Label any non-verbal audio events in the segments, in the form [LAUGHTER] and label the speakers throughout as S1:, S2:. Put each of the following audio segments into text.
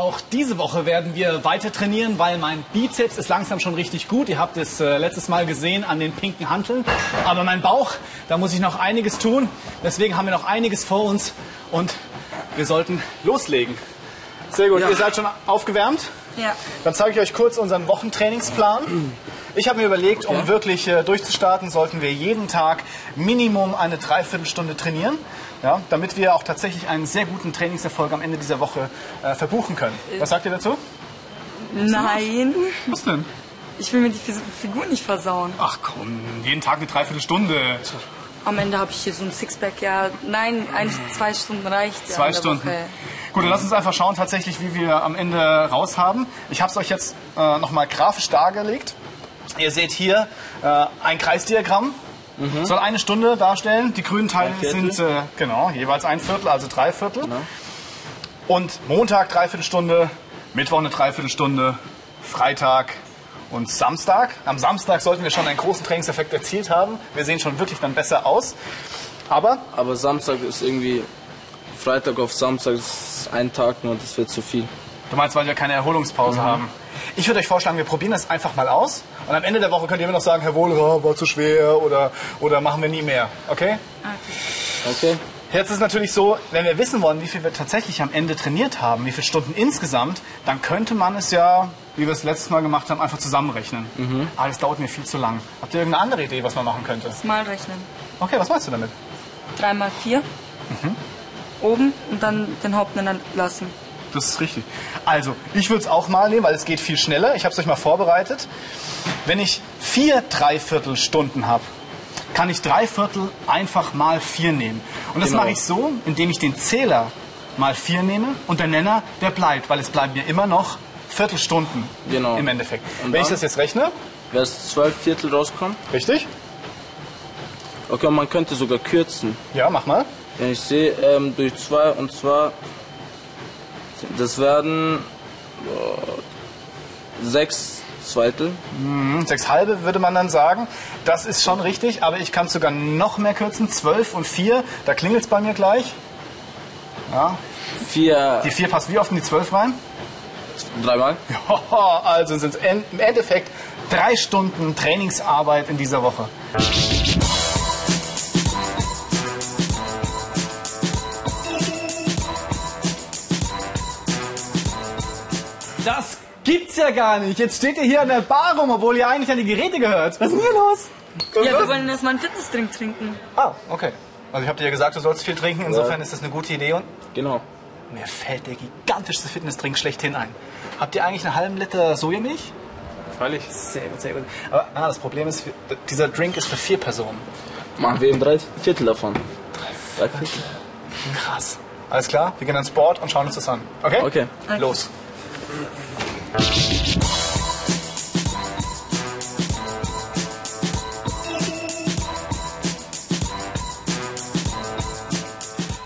S1: auch diese Woche werden wir weiter trainieren, weil mein Bizeps ist langsam schon richtig gut. Ihr habt es äh, letztes Mal gesehen an den pinken Hanteln. Aber mein Bauch, da muss ich noch einiges tun. Deswegen haben wir noch einiges vor uns und wir sollten loslegen. Sehr gut,
S2: Ja.
S1: ihr seid schon aufgewärmt?
S3: Ja.
S1: Dann zeige ich euch kurz unseren Wochentrainingsplan. Ich habe mir überlegt, um wirklich äh, durchzustarten, sollten wir jeden Tag Minimum eine Dreiviertelstunde trainieren, ja, damit wir auch tatsächlich einen sehr guten Trainingserfolg am Ende dieser Woche äh, verbuchen können. Was sagt ihr dazu?
S3: Nein,
S1: Was denn?
S3: ich will mir die Figur nicht versauen.
S1: Ach komm, jeden Tag eine Dreiviertelstunde.
S3: Am Ende habe ich hier so ein Sixpack. Ja, nein, eigentlich zwei Stunden reicht. Ja,
S1: Zwei Stunden.
S3: Woche.
S1: Gut, dann lass uns einfach schauen, tatsächlich, wie wir am Ende raus haben. Ich habe es euch jetzt äh, nochmal grafisch dargelegt. Ihr seht hier äh, ein Kreisdiagramm. Soll eine Stunde darstellen. Die grünen Teile
S2: Mhm.
S1: Sind äh, genau jeweils ein Viertel, also drei Viertel. Und Montag Dreiviertelstunde, Mittwoch eine Dreiviertelstunde, Freitag und Samstag. Am Samstag sollten wir schon einen großen Trainingseffekt erzielt haben. Wir sehen schon wirklich dann besser aus. Aber
S2: Aber Samstag ist irgendwie, Freitag auf Samstag ist ein Tag nur, das wird zu viel.
S1: Du meinst, weil wir keine Erholungspause haben? Ich würde euch vorschlagen, wir probieren das einfach mal aus. Und am Ende der Woche könnt ihr immer noch sagen, Herr Wohlra, war zu schwer oder, oder machen wir nie mehr. Okay?
S2: Okay?
S1: Jetzt ist natürlich so, wenn wir wissen wollen, wie viel wir tatsächlich am Ende trainiert haben, wie viele Stunden insgesamt, dann könnte man es ja, wie wir es letztes Mal gemacht haben, einfach zusammenrechnen. Aber das dauert mir viel zu lang. Habt ihr irgendeine andere Idee, was man machen könnte?
S3: Mal rechnen.
S1: Okay, was meinst du damit?
S3: Drei mal vier. Oben und dann den Hauptnenner lassen.
S1: Das ist richtig. Also, ich würde es auch mal nehmen, weil es geht viel schneller. Ich habe es euch mal vorbereitet. Wenn ich vier Dreiviertelstunden habe, kann ich Dreiviertel einfach mal vier nehmen. Und das
S2: Genau.
S1: mache ich so, indem ich den Zähler mal vier nehme und der Nenner, der bleibt, weil es bleiben mir immer noch Viertelstunden
S2: Genau.
S1: im Endeffekt.
S2: Und
S1: Wenn ich das jetzt rechne,
S2: Wer es zwölf Viertel rauskommt?
S1: richtig?
S2: Okay, man könnte sogar kürzen.
S1: Ja, mach mal.
S2: Wenn ich sehe, ähm, durch zwei und zwar, das werden äh, sechs Zweitel.
S1: Hm, Sechs halbe würde man dann sagen. Das ist schon richtig, aber ich kann es sogar noch mehr kürzen. Zwölf und vier, da klingelt es bei mir gleich. Ja,
S2: Vier,
S1: Die 4 passt wie oft in die 12 rein?
S2: dreimal. [LAUGHS]
S1: Ja, also sind es im Endeffekt drei Stunden Trainingsarbeit in dieser Woche. Das gibt's ja gar nicht. Jetzt steht ihr hier an der Bar rum, obwohl ihr eigentlich an die Geräte gehört. Was ist denn hier los?
S3: Ja, wir wollen erstmal einen Fitnessdrink trinken.
S1: Ah, okay. Also ich habe dir ja gesagt, du sollst viel trinken. Insofern ist das eine gute Idee. Und
S2: Genau.
S1: mir fällt der gigantischste Fitnessdrink schlechthin ein. Habt ihr eigentlich einen halben Liter Sojamilch?
S2: Freilich.
S1: Sehr gut, sehr gut. Aber ah, das Problem ist, dieser Drink ist für vier Personen.
S2: Machen wir eben drei Viertel davon. Drei Viertel.
S1: Krass. Alles klar, wir gehen ans Board und schauen uns das an. Okay?
S2: Okay.
S1: Los.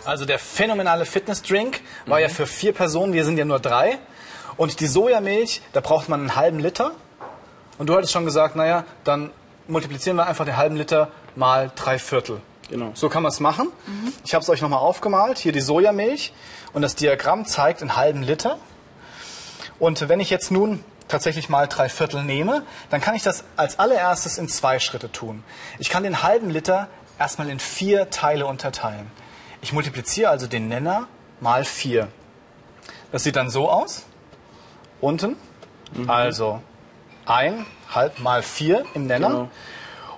S1: Also der phänomenale Fitnessdrink war ja für vier Personen, wir sind ja nur drei. Und die Sojamilch, da braucht man einen halben Liter. Und du hattest schon gesagt, naja, dann multiplizieren wir einfach den halben Liter mal drei Viertel.
S2: Genau.
S1: So kann man es machen. Ich habe es euch nochmal aufgemalt. Hier die Sojamilch. Und das Diagramm zeigt einen halben Liter. Und wenn ich jetzt nun tatsächlich mal drei Viertel nehme, dann kann ich das als allererstes in zwei Schritte tun. Ich kann den halben Liter erstmal in vier Teile unterteilen. Ich multipliziere also den Nenner mal vier. Das sieht dann so aus. Unten. Also ein halb mal vier im Nenner.
S2: Genau.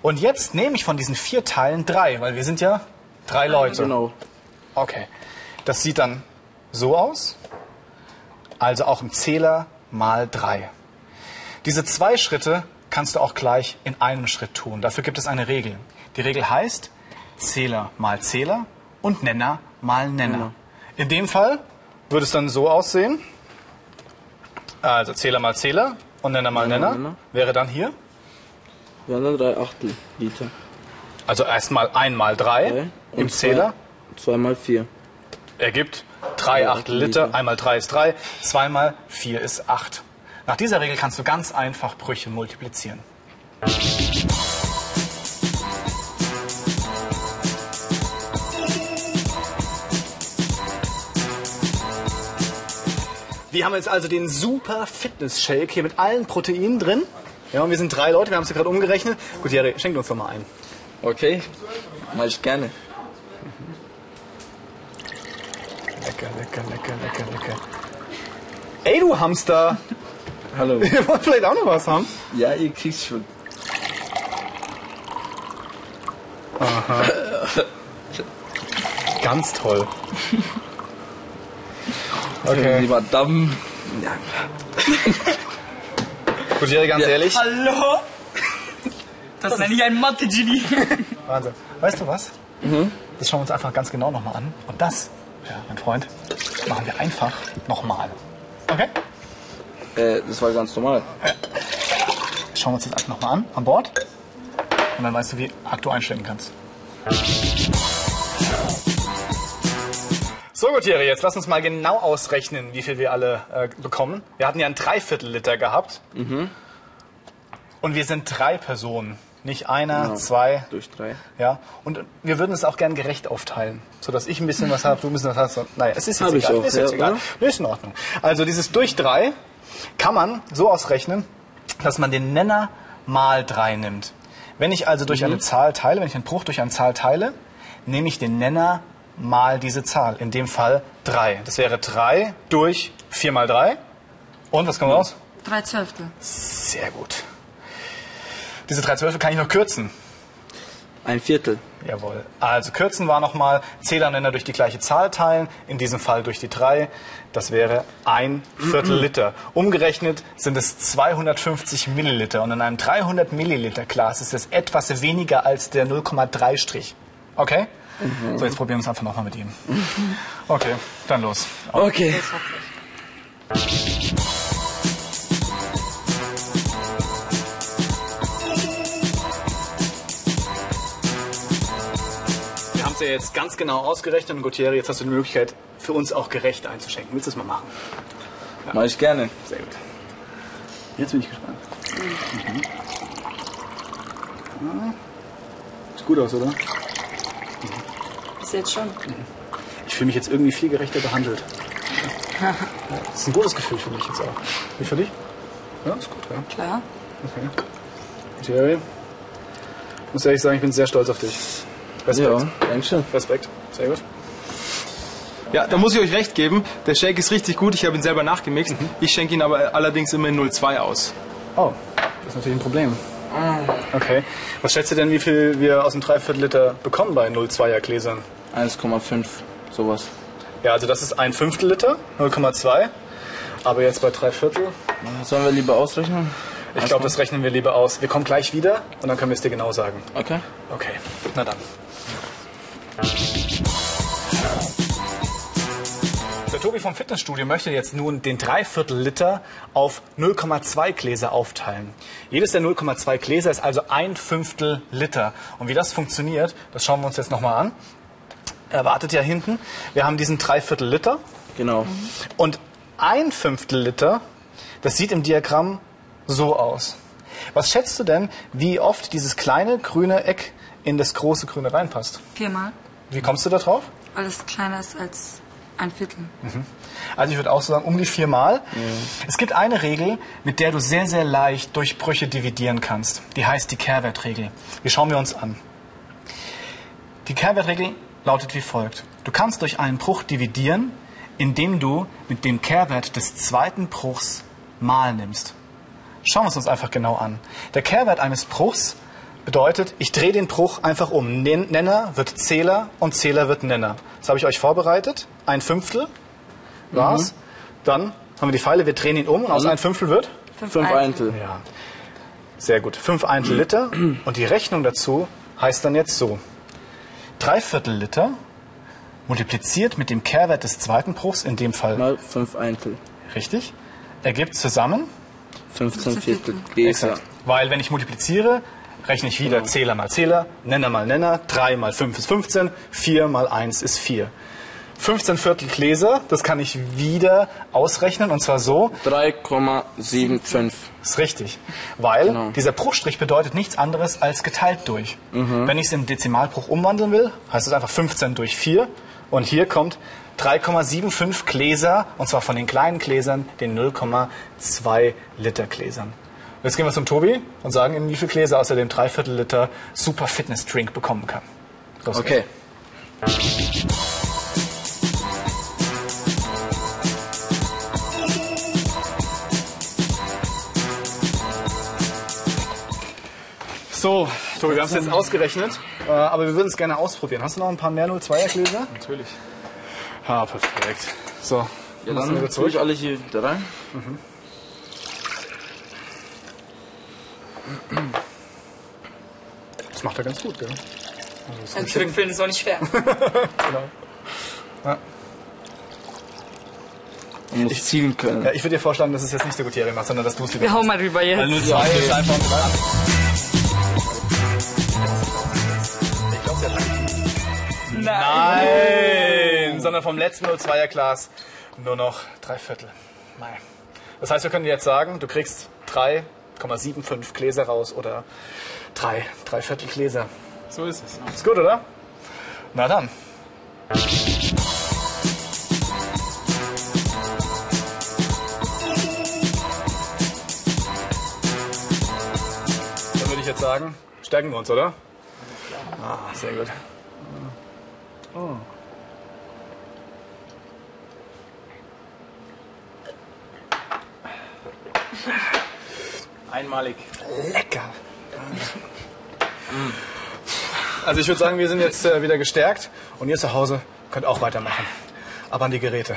S1: Und jetzt nehme ich von diesen vier Teilen drei, weil wir sind ja drei Leute.
S2: Genau.
S1: Okay. Das sieht dann so aus. Also auch im Zähler mal drei. Diese zwei Schritte kannst du auch gleich in einem Schritt tun. Dafür gibt es eine Regel. Die Regel heißt Zähler mal Zähler und Nenner mal Nenner. In dem Fall würde es dann so aussehen. Also Zähler mal Zähler und Nenner mal
S2: Nenner mal
S1: Nenner.
S2: Nenner.
S1: Wäre dann hier.
S2: Wir haben dann drei Achtel Liter.
S1: Also erstmal einmal drei
S2: Drei
S1: im
S2: und
S1: Zähler.
S2: Zwei, zweimal vier.
S1: ergibt 3
S2: Ja,
S1: Achtel Liter.
S2: Liter.
S1: Einmal 3 ist 3, zweimal 4 ist 8. Nach dieser Regel kannst du ganz einfach Brüche multiplizieren. Wir haben jetzt also den super Fitness-Shake hier mit allen Proteinen drin. Ja, und wir sind drei Leute, wir haben es gerade umgerechnet. Gut, Jerry, schenkt uns doch mal ein.
S2: Okay, mach ich gerne.
S1: Lecker, lecker, lecker, lecker, lecker. Ey, du Hamster!
S2: Hallo. [LAUGHS]
S1: Wir wollen vielleicht auch noch was haben.
S2: Ja, ihr kriegt schon.
S1: Ganz toll. [LAUGHS] Okay.
S2: Lieber Damm. Ja.
S1: Gut, Jerry, ganz
S2: Ja.
S1: ehrlich.
S3: Hallo? Das nenne ich ein Mathe-Genie.
S1: Wahnsinn. Weißt du was? Das schauen wir uns einfach ganz genau nochmal an. Und das, ja, mein Freund, machen wir einfach nochmal. Okay?
S2: Äh, das war ganz normal.
S1: Das schauen wir uns jetzt einfach nochmal an, an Bord. Und dann weißt du, wie arg du einstellen kannst. So gut, Thierry, jetzt lass uns mal genau ausrechnen, wie viel wir alle äh, bekommen. Wir hatten ja ein Dreiviertel Liter gehabt. Und wir sind drei Personen. Nicht einer,
S2: Genau.
S1: zwei,
S2: Durch drei.
S1: ja. Und wir würden es auch gern gerecht aufteilen. Sodass ich ein bisschen was habe, du ein bisschen was hast. Und, naja, es ist jetzt
S2: Hab ich
S1: egal.
S2: auch,
S1: ist jetzt
S2: ja,
S1: egal.
S2: oder?
S1: Nee, ist in Ordnung. Also dieses durch drei kann man so ausrechnen, dass man den Nenner mal drei nimmt. Wenn ich also
S2: Mhm.
S1: durch eine Zahl teile, wenn ich einen Bruch durch eine Zahl teile, nehme ich den Nenner mal diese Zahl. In dem Fall drei. Das wäre drei durch vier mal drei. Und was kommt raus?
S3: Drei Zwölftel.
S1: Sehr gut. Diese drei Zwölfe kann ich noch kürzen.
S2: Ein Viertel.
S1: Jawohl. Also kürzen war nochmal Zähler und Nenner durch die gleiche Zahl teilen, in diesem Fall durch die 3. Das wäre ein Viertel Liter. Umgerechnet sind es 250 Milliliter. Und in einem 300 Milliliter Glas ist es etwas weniger als der 0,3 Strich. Okay? So, jetzt probieren wir es einfach nochmal mit ihm. Okay, dann los.
S2: Okay.
S1: Wir es ja jetzt ganz genau ausgerechnet und Gutierrez, jetzt hast du die Möglichkeit, für uns auch gerecht einzuschenken. Willst du es mal machen?
S2: Mach ich gerne.
S1: Sehr gut. Jetzt bin ich gespannt. Mhm. Sieht gut aus, oder?
S3: Bis jetzt schon.
S1: Ich fühle mich jetzt irgendwie viel gerechter behandelt. Das ist ein gutes Gefühl für mich jetzt auch. Wie für dich? Ja, ist gut, ja.
S3: Klar.
S1: Okay. Jerry, ich muss ehrlich sagen, ich bin sehr stolz auf dich. Respekt.
S2: Ja, Dankeschön.
S1: Respekt. Sehr gut.
S4: Ja, da muss ich euch recht geben. Der Shake ist richtig gut. Ich habe ihn selber nachgemixt.
S1: Mhm.
S4: Ich schenke ihn aber allerdings immer in 0,2 aus.
S1: Oh, das ist natürlich ein Problem. Okay. Was schätzt ihr denn, wie viel wir aus dem Dreiviertel Liter bekommen bei 0,2er Gläsern?
S2: 1,5. Sowas.
S1: Ja, also das ist ein Fünftel Liter, 0,2. Aber jetzt bei drei Viertel,
S2: Sollen wir lieber ausrechnen?
S1: Ich glaube, das rechnen wir lieber aus. Wir kommen gleich wieder und dann können wir es dir genau sagen.
S2: Okay.
S1: Okay, na dann. Der Tobi vom Fitnessstudio möchte jetzt nun den Dreiviertel Liter auf 0,2 Gläser aufteilen. Jedes der 0,2 Gläser ist also ein Fünftel Liter. Und wie das funktioniert, das schauen wir uns jetzt nochmal an. Er wartet ja hinten. Wir haben diesen Dreiviertel Liter.
S2: Genau.
S1: Und ein Fünftel Liter, das sieht im Diagramm so aus. Was schätzt du denn, wie oft dieses kleine grüne Eck in das große grüne reinpasst?
S3: Viermal.
S1: Wie kommst du da drauf?
S3: Weil es kleiner ist als ein Viertel.
S1: Also ich würde auch so sagen, um die viermal. Es gibt eine Regel, mit der du sehr, sehr leicht durch Brüche dividieren kannst. Die heißt die Kehrwertregel. Die schauen wir uns an. Die Kehrwertregel lautet wie folgt. Du kannst durch einen Bruch dividieren, indem du mit dem Kehrwert des zweiten Bruchs mal nimmst. Schauen wir es uns einfach genau an. Der Kehrwert eines Bruchs bedeutet, ich drehe den Bruch einfach um. Nen- Nenner wird Zähler und Zähler wird Nenner. Das habe ich euch vorbereitet. Ein Fünftel war's. Dann haben wir die Pfeile, wir drehen ihn um und aus ein Fünftel wird?
S3: Fünf,
S2: Fünf
S3: Ein-
S2: Eintel.
S1: Ja. Sehr gut. Fünf Eintel Liter. Und die Rechnung dazu heißt dann jetzt so. Drei Viertel Liter multipliziert mit dem Kehrwert des zweiten Bruchs, in dem Fall
S2: Mal fünf Eintel.
S1: richtig, ergibt zusammen
S2: 15 Viertel. Gläser.
S1: Exakt. Weil wenn ich multipliziere, rechne ich wieder Zähler mal Zähler, Nenner mal Nenner, 3 mal 5 ist 15, 4 mal 1 ist 4. 15 Viertel Gläser, das kann ich wieder ausrechnen und zwar so,
S2: 3,75.
S1: ist richtig. Weil
S2: Genau.
S1: dieser Bruchstrich bedeutet nichts anderes als geteilt durch. Wenn ich es in Dezimalbruch umwandeln will, heißt es einfach 15 durch 4 und hier kommt 3,75 Gläser, und zwar von den kleinen Gläsern, den 0,2 Liter Gläsern. Jetzt gehen wir zum Tobi und sagen ihm, wie viele Gläser außer dem Dreiviertel Liter Super Fitness Drink bekommen kann. Los
S2: Okay.
S1: So, Tobi, wir haben es jetzt ausgerechnet, äh, aber wir würden es gerne ausprobieren. Hast du noch ein paar mehr 02er Gläser?
S4: Natürlich.
S1: Ah, perfekt. So,
S2: Ja, dann
S1: wieder
S2: tue ich alle hier da rein.
S1: Das macht er ganz gut, gell?
S3: Ein Zurückfüllen ist auch nicht schwer. [LAUGHS]
S1: Genau. Ja.
S2: Man muss zielen können.
S1: Ja, ich würde dir vorschlagen, dass es jetzt nicht der Gutierrez macht, sondern dass du es lieber
S3: Wir hauen mal rüber
S1: Weil
S3: jetzt.
S1: 02 ist einfach ein Glas. Ich glaube, sie hat Nein! Sondern vom letzten 02er Glas nur noch drei Viertel. Mei. Das heißt, wir können jetzt sagen, du kriegst 3,75 Gläser raus oder drei, drei Viertel Gläser.
S4: So ist es.
S1: Ist gut, oder? Na dann. Dann würde ich jetzt sagen, stärken wir uns, oder? Ah, sehr gut.
S4: Einmalig.
S1: Lecker. Also ich würde sagen, wir sind jetzt äh, wieder gestärkt und ihr zu Hause könnt auch weitermachen. Aber an die Geräte.